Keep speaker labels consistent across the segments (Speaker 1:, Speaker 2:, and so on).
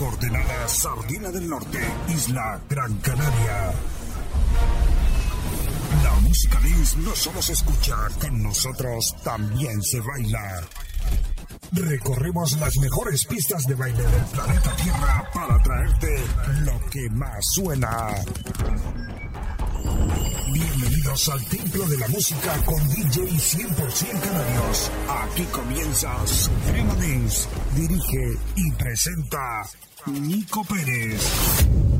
Speaker 1: Coordenada Sardina del Norte, Isla Gran Canaria. La música dance no solo se escucha, con nosotros también se baila. Recorremos las mejores pistas de baile del planeta Tierra para traerte lo que más suena. Al Templo de la Música con DJ 100% Canarios. Aquí comienza Suprema Dance. Dirige y presenta Nico Pérez.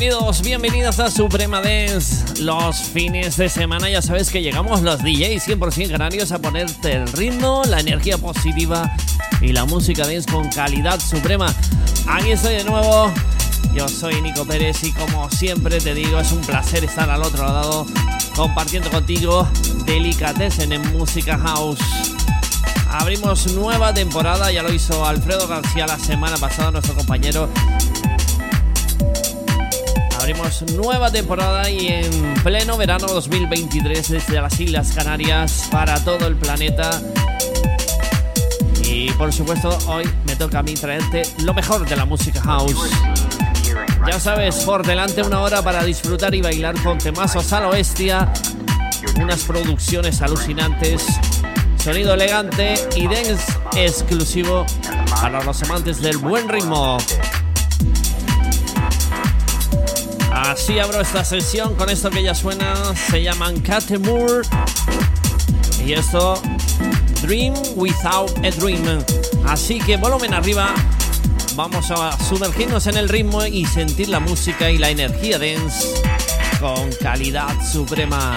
Speaker 2: Bienvenidos, bienvenidas a Suprema Dance. Los fines de semana ya sabes que llegamos los DJs 100% canarios a ponerte el ritmo, la energía positiva y la música dance con calidad suprema. Aquí estoy de nuevo. Yo soy Nico Pérez y como siempre te digo, es un placer estar al otro lado compartiendo contigo Delicatessen en Música House. Abrimos nueva temporada, ya lo hizo Alfredo García la semana pasada, nuestro compañero Abrimos nueva temporada y en pleno verano 2023 desde las Islas Canarias para todo el planeta. Y por supuesto hoy me toca a mí traerte lo mejor de la música house. Ya sabes, por delante una hora para disfrutar y bailar con temazos a la bestia, unas producciones alucinantes, sonido elegante y dance exclusivo para los amantes del buen ritmo. Así abro esta sesión con esto que ya suena. Se llaman Catemur. Y esto, Dream Without a Dream. Así que volumen arriba. Vamos a sumergirnos en el ritmo y sentir la música y la energía dance con calidad suprema.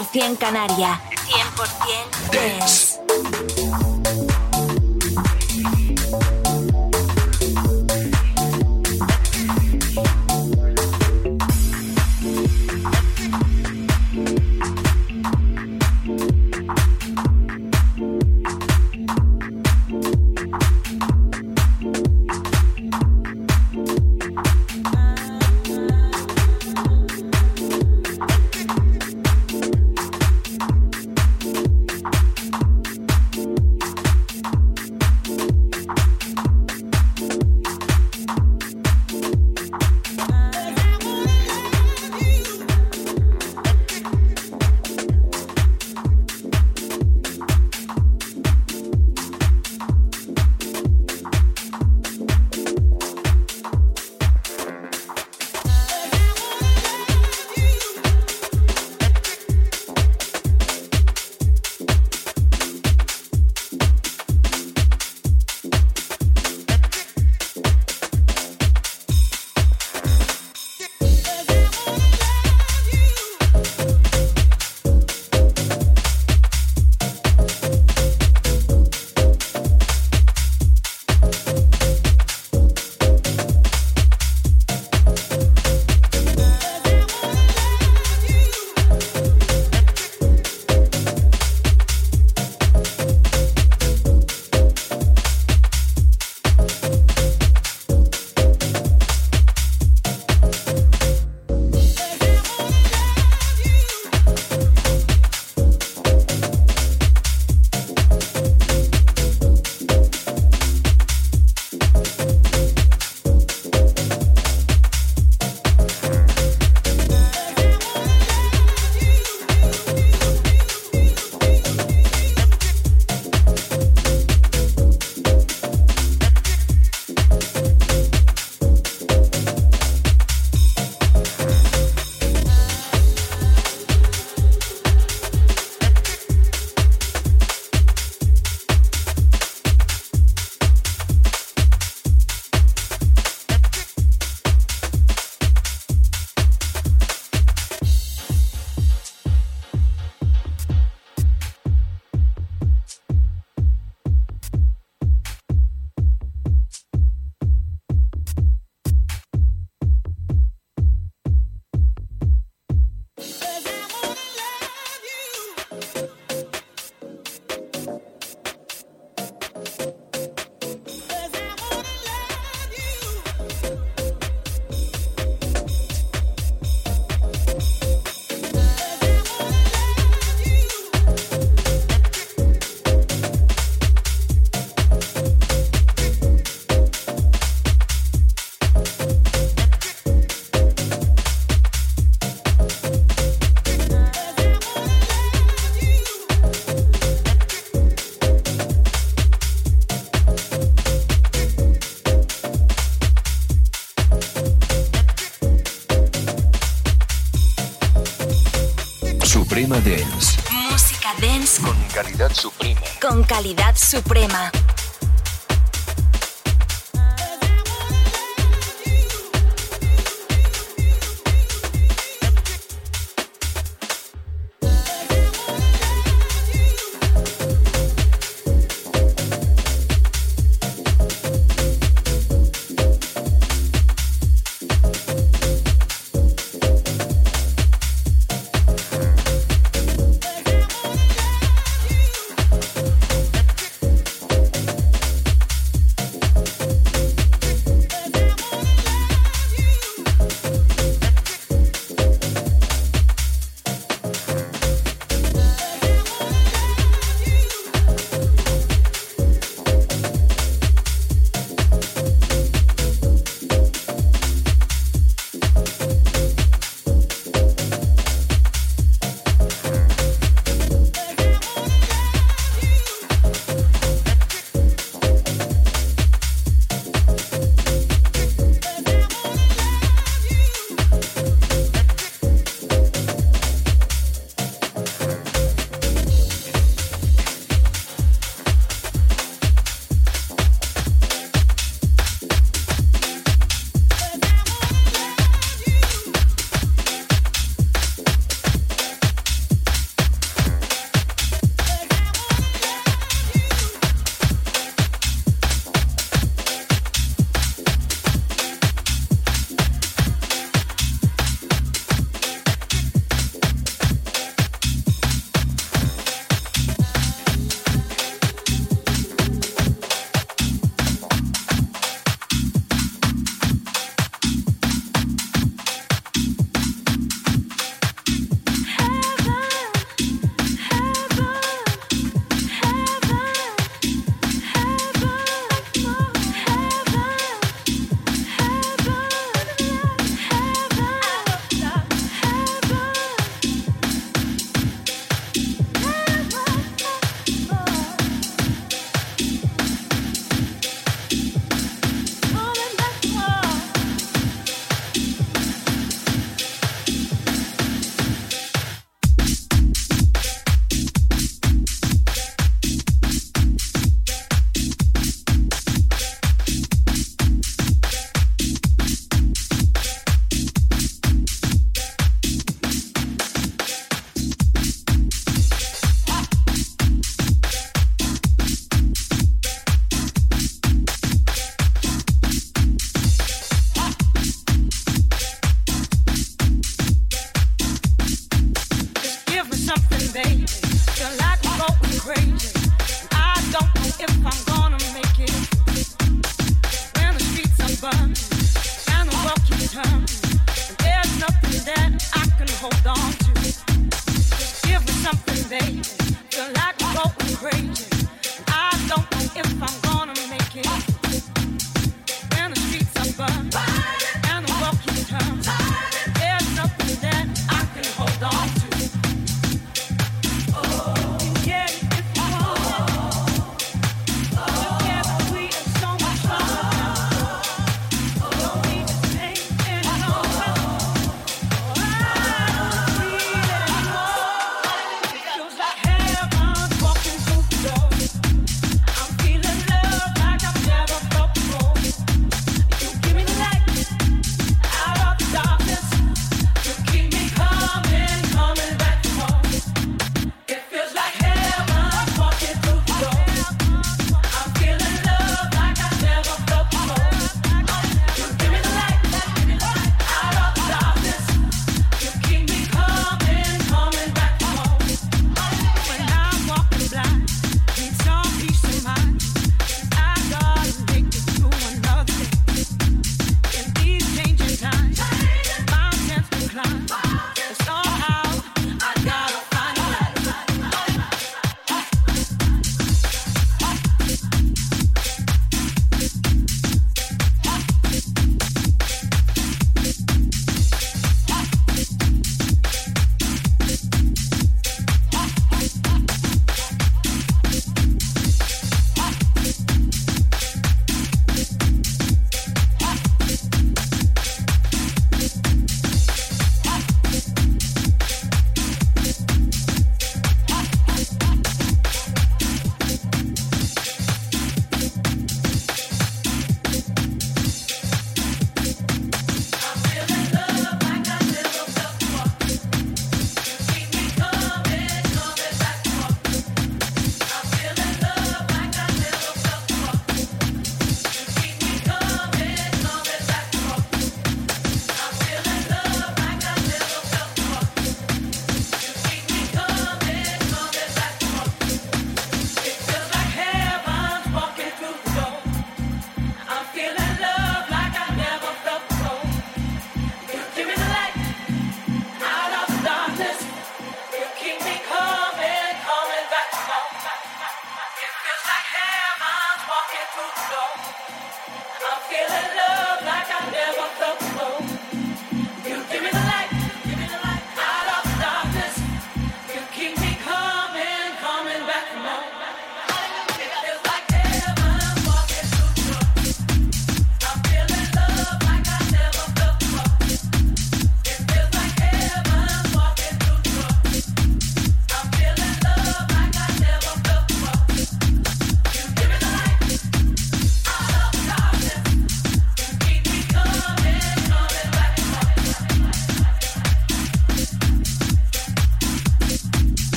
Speaker 3: 100% Canaria. 100% Dance.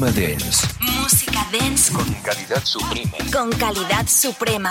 Speaker 4: Suprema Dance.
Speaker 3: Música dance
Speaker 4: Con calidad supreme.
Speaker 3: con calidad suprema.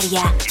Speaker 3: 100%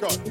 Speaker 3: Solo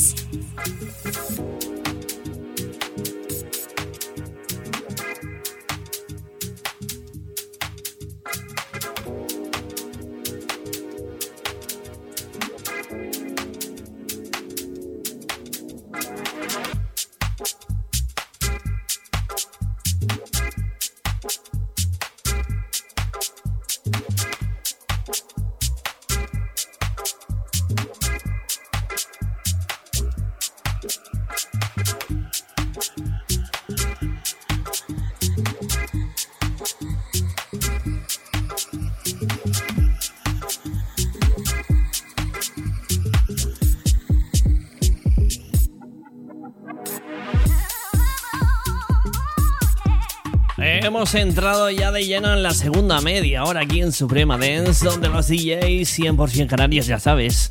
Speaker 2: Hemos entrado ya de lleno en la segunda media, ahora aquí en Suprema Dance, donde los DJs 100% canarios, ya sabes,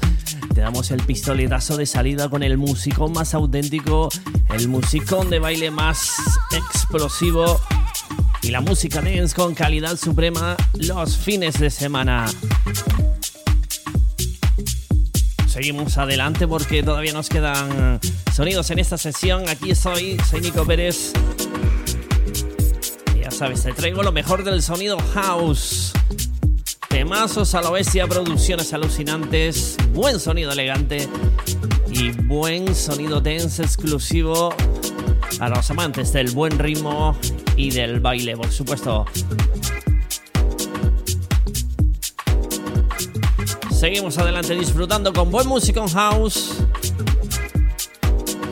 Speaker 2: te damos el pistoletazo de salida con el musicón más auténtico, el musicón de baile más explosivo y la música dance con calidad suprema los fines de semana. seguimos adelante porque todavía nos quedan sonidos en esta sesión. Aquí estoy, soy Nico Pérez. Sabes, te traigo lo mejor del sonido house. Temazos a la bestia, producciones alucinantes, buen sonido elegante y buen sonido dance exclusivo a los amantes del buen ritmo y del baile, por supuesto. Seguimos adelante disfrutando con buen música house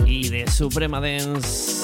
Speaker 2: y de Suprema Dance.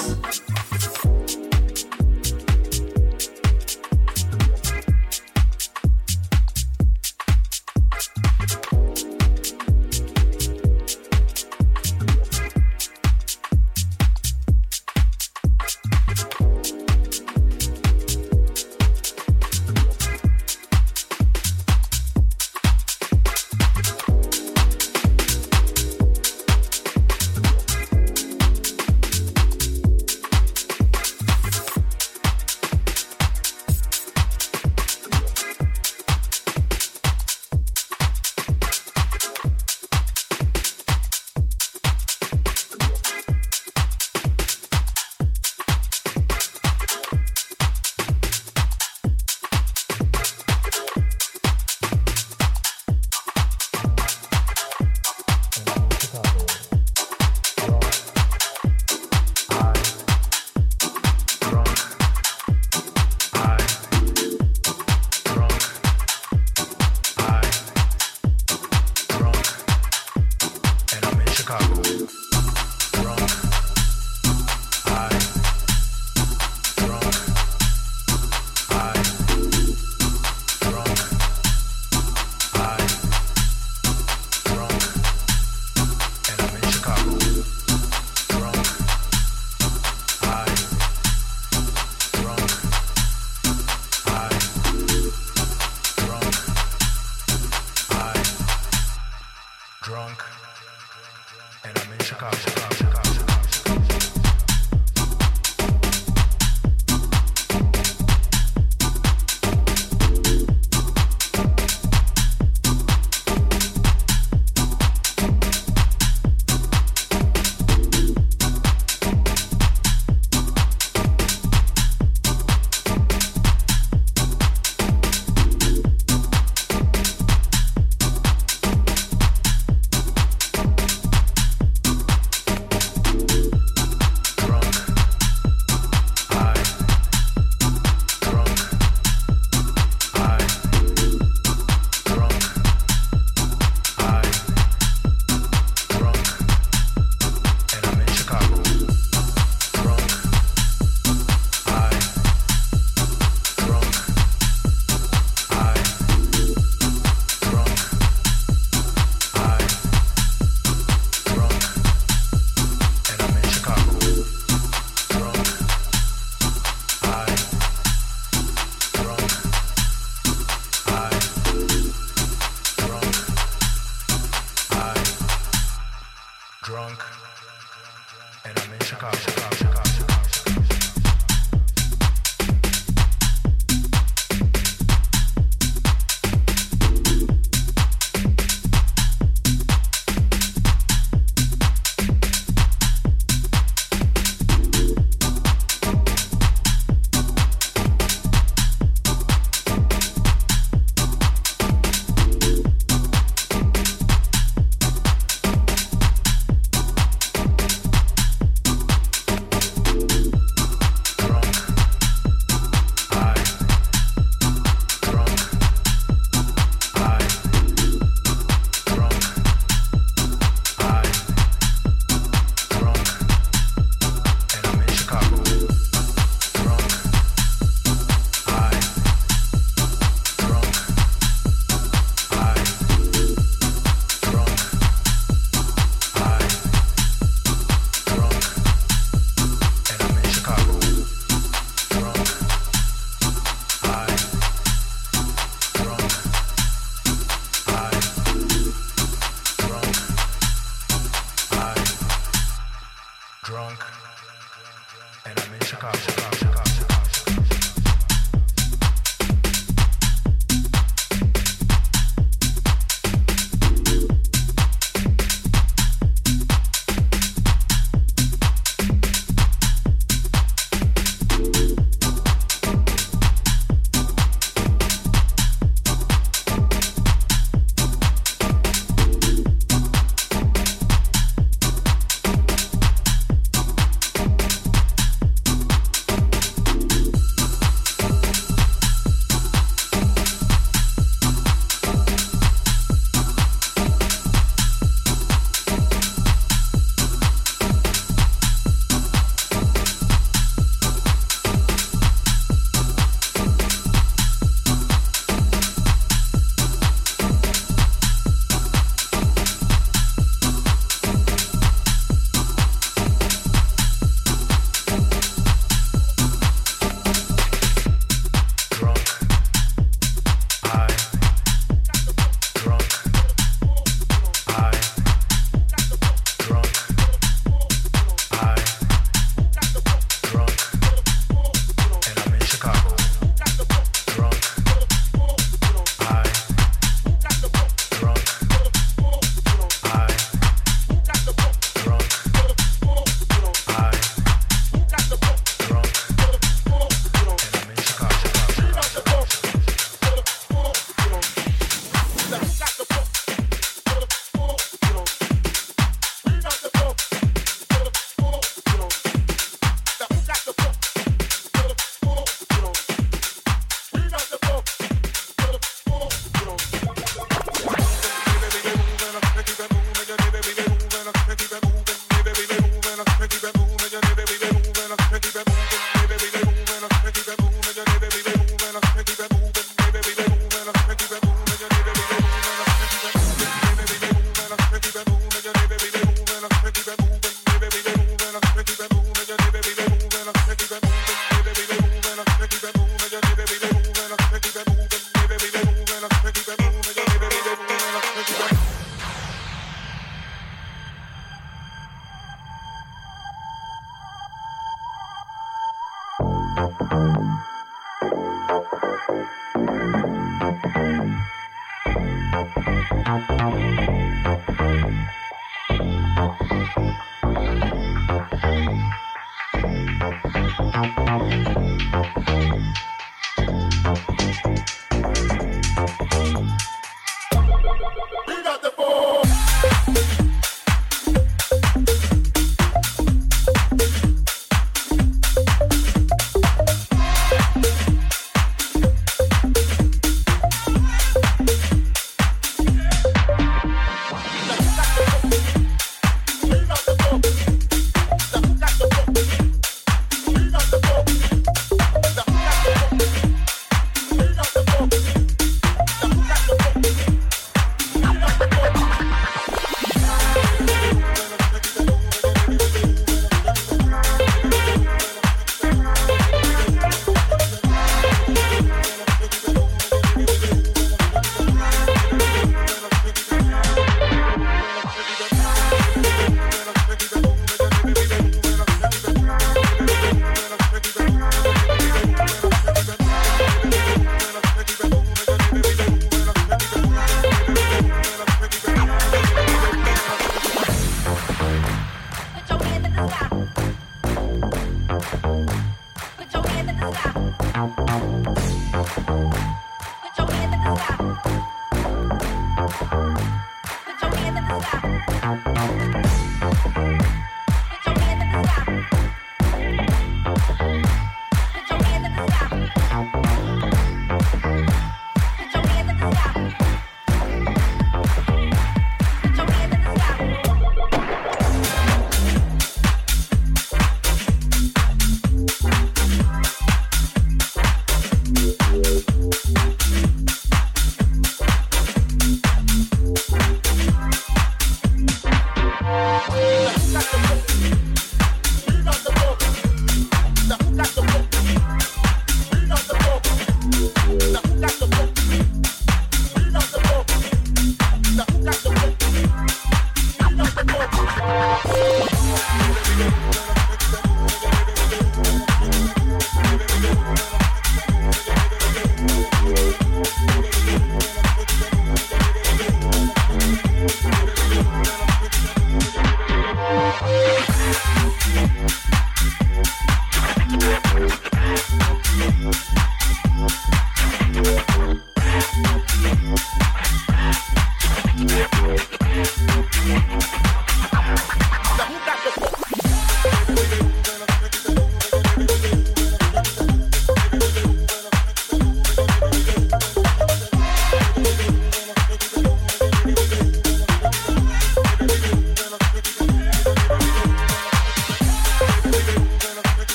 Speaker 2: Yeah.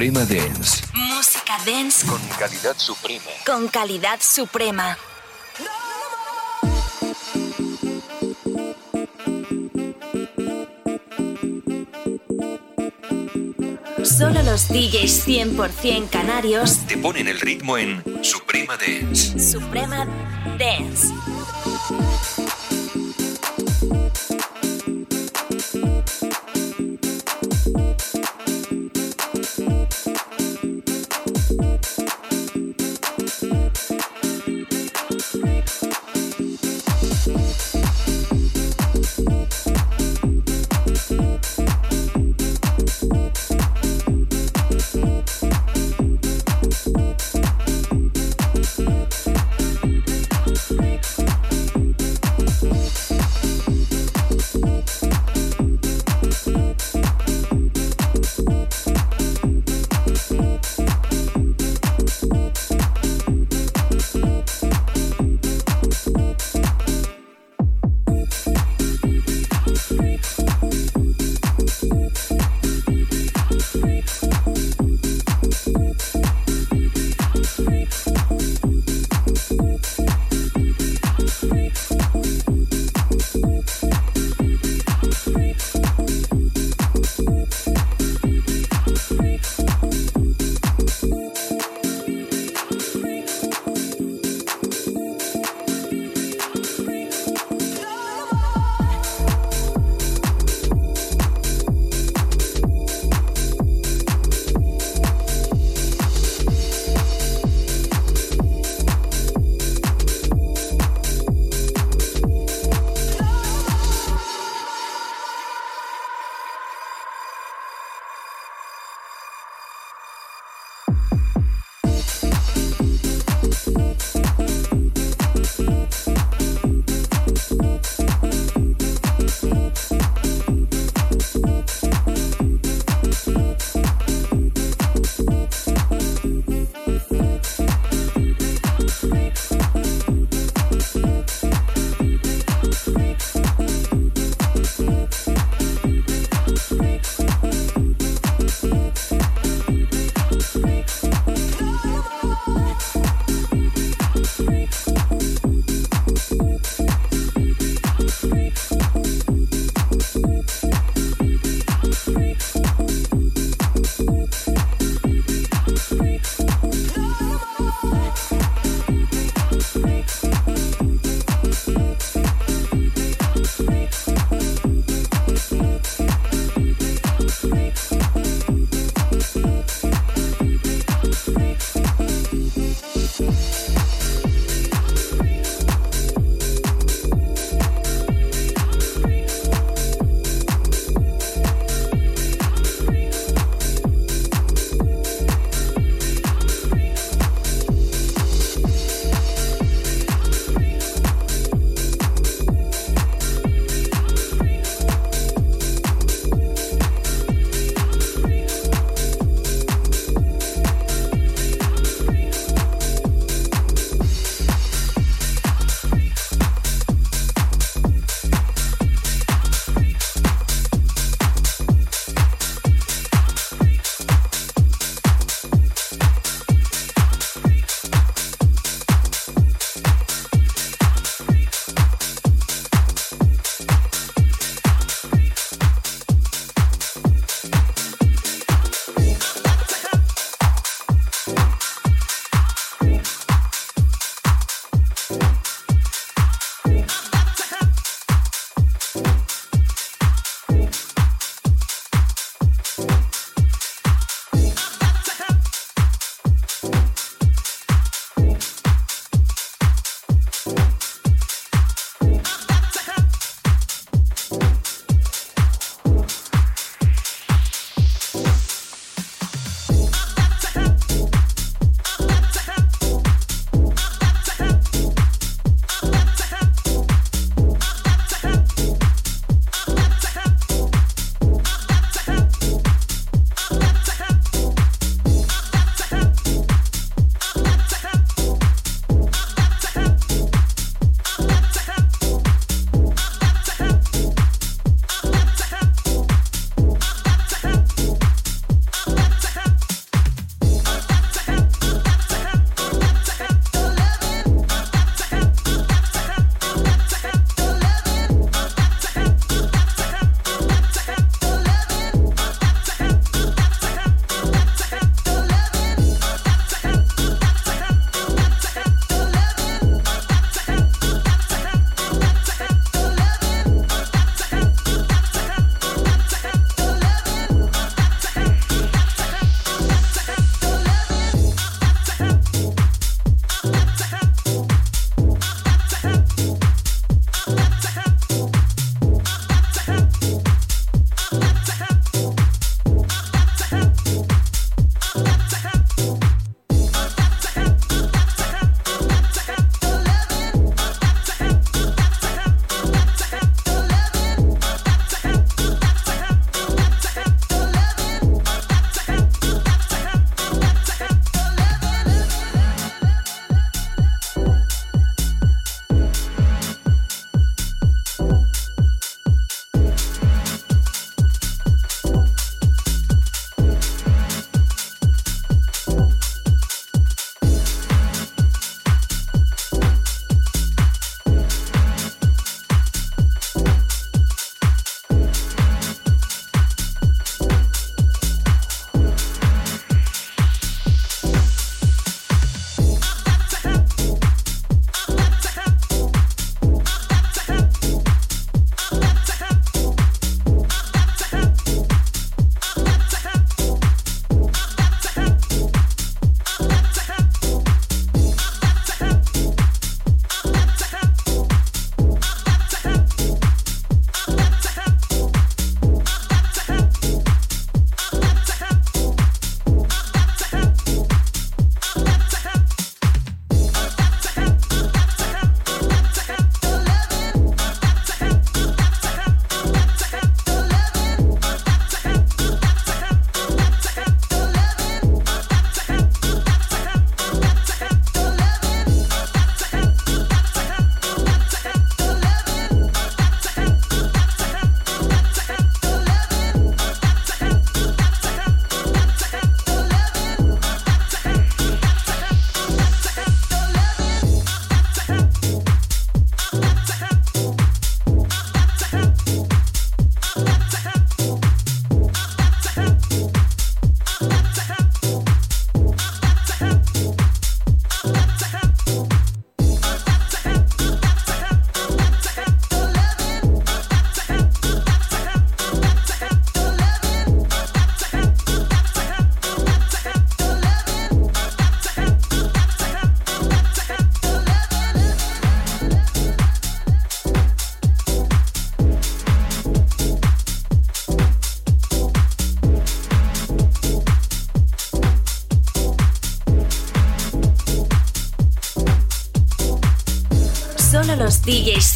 Speaker 4: Suprema Dance.
Speaker 3: Música dance
Speaker 4: Con calidad suprema.
Speaker 3: con calidad suprema. Solo los DJs 100% canarios
Speaker 4: Te ponen el ritmo en Suprema Dance.
Speaker 3: Suprema Dance.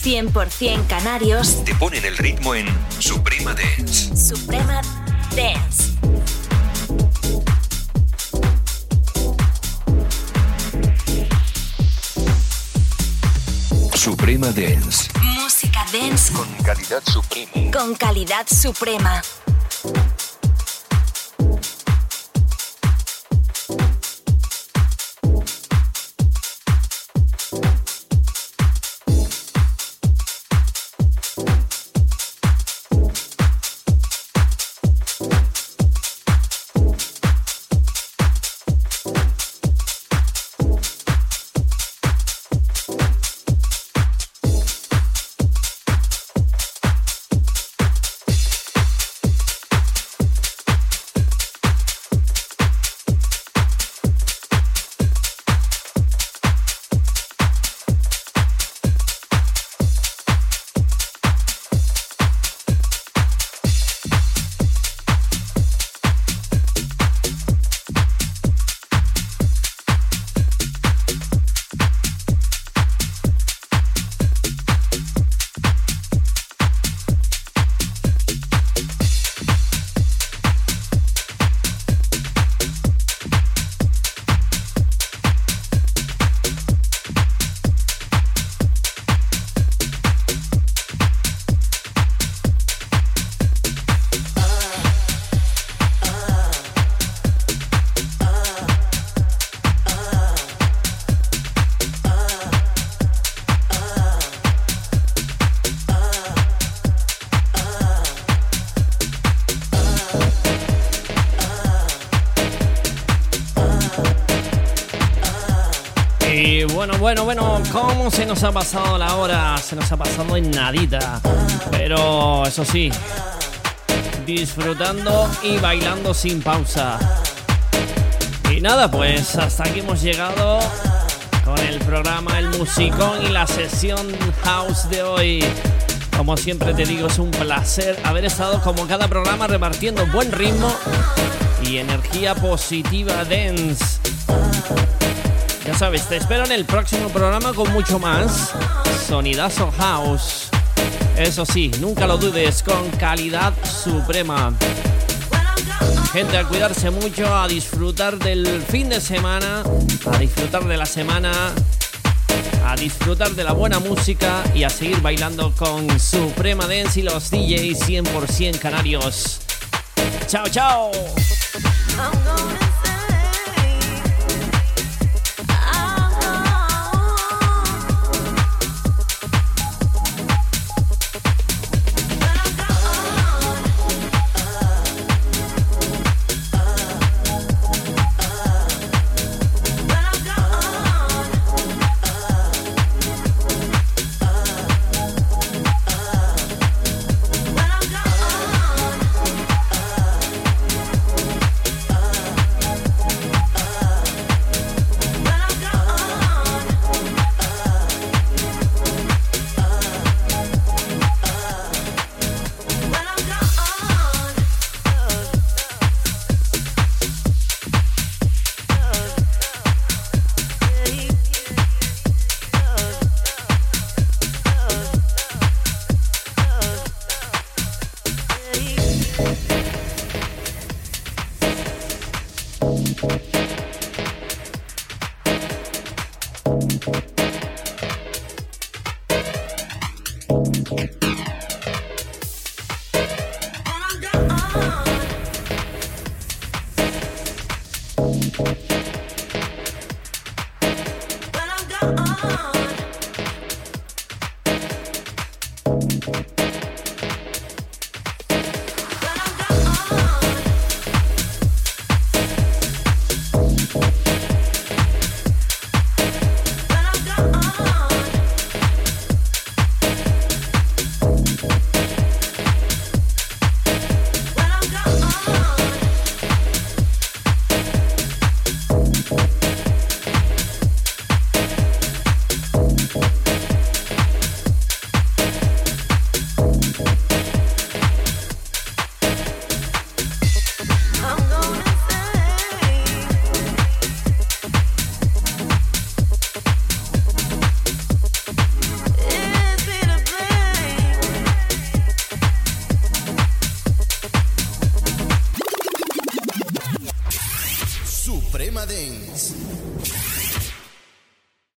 Speaker 5: 100% canarios
Speaker 4: te ponen el ritmo en Suprema Dance.
Speaker 5: Suprema Dance.
Speaker 4: Suprema Dance.
Speaker 5: Música dance
Speaker 4: Con calidad suprema.
Speaker 5: con calidad suprema.
Speaker 2: ¿Cómo se nos ha pasado la hora? Se nos ha pasado en nadita. Pero eso sí, disfrutando y bailando sin pausa. Y nada, pues hasta aquí hemos llegado con el programa El Musicón y la sesión house de hoy. Como siempre te digo, es un placer haber estado como cada programa repartiendo buen ritmo y energía positiva dance. Ya sabes, te espero en el próximo programa con mucho más Sonidazo House. Eso sí, nunca lo dudes, con calidad suprema. Gente, a cuidarse mucho, a disfrutar del fin de semana, a disfrutar de la semana, a disfrutar de la buena música y a seguir bailando con Suprema Dance y los DJs 100% canarios. Chao, chao.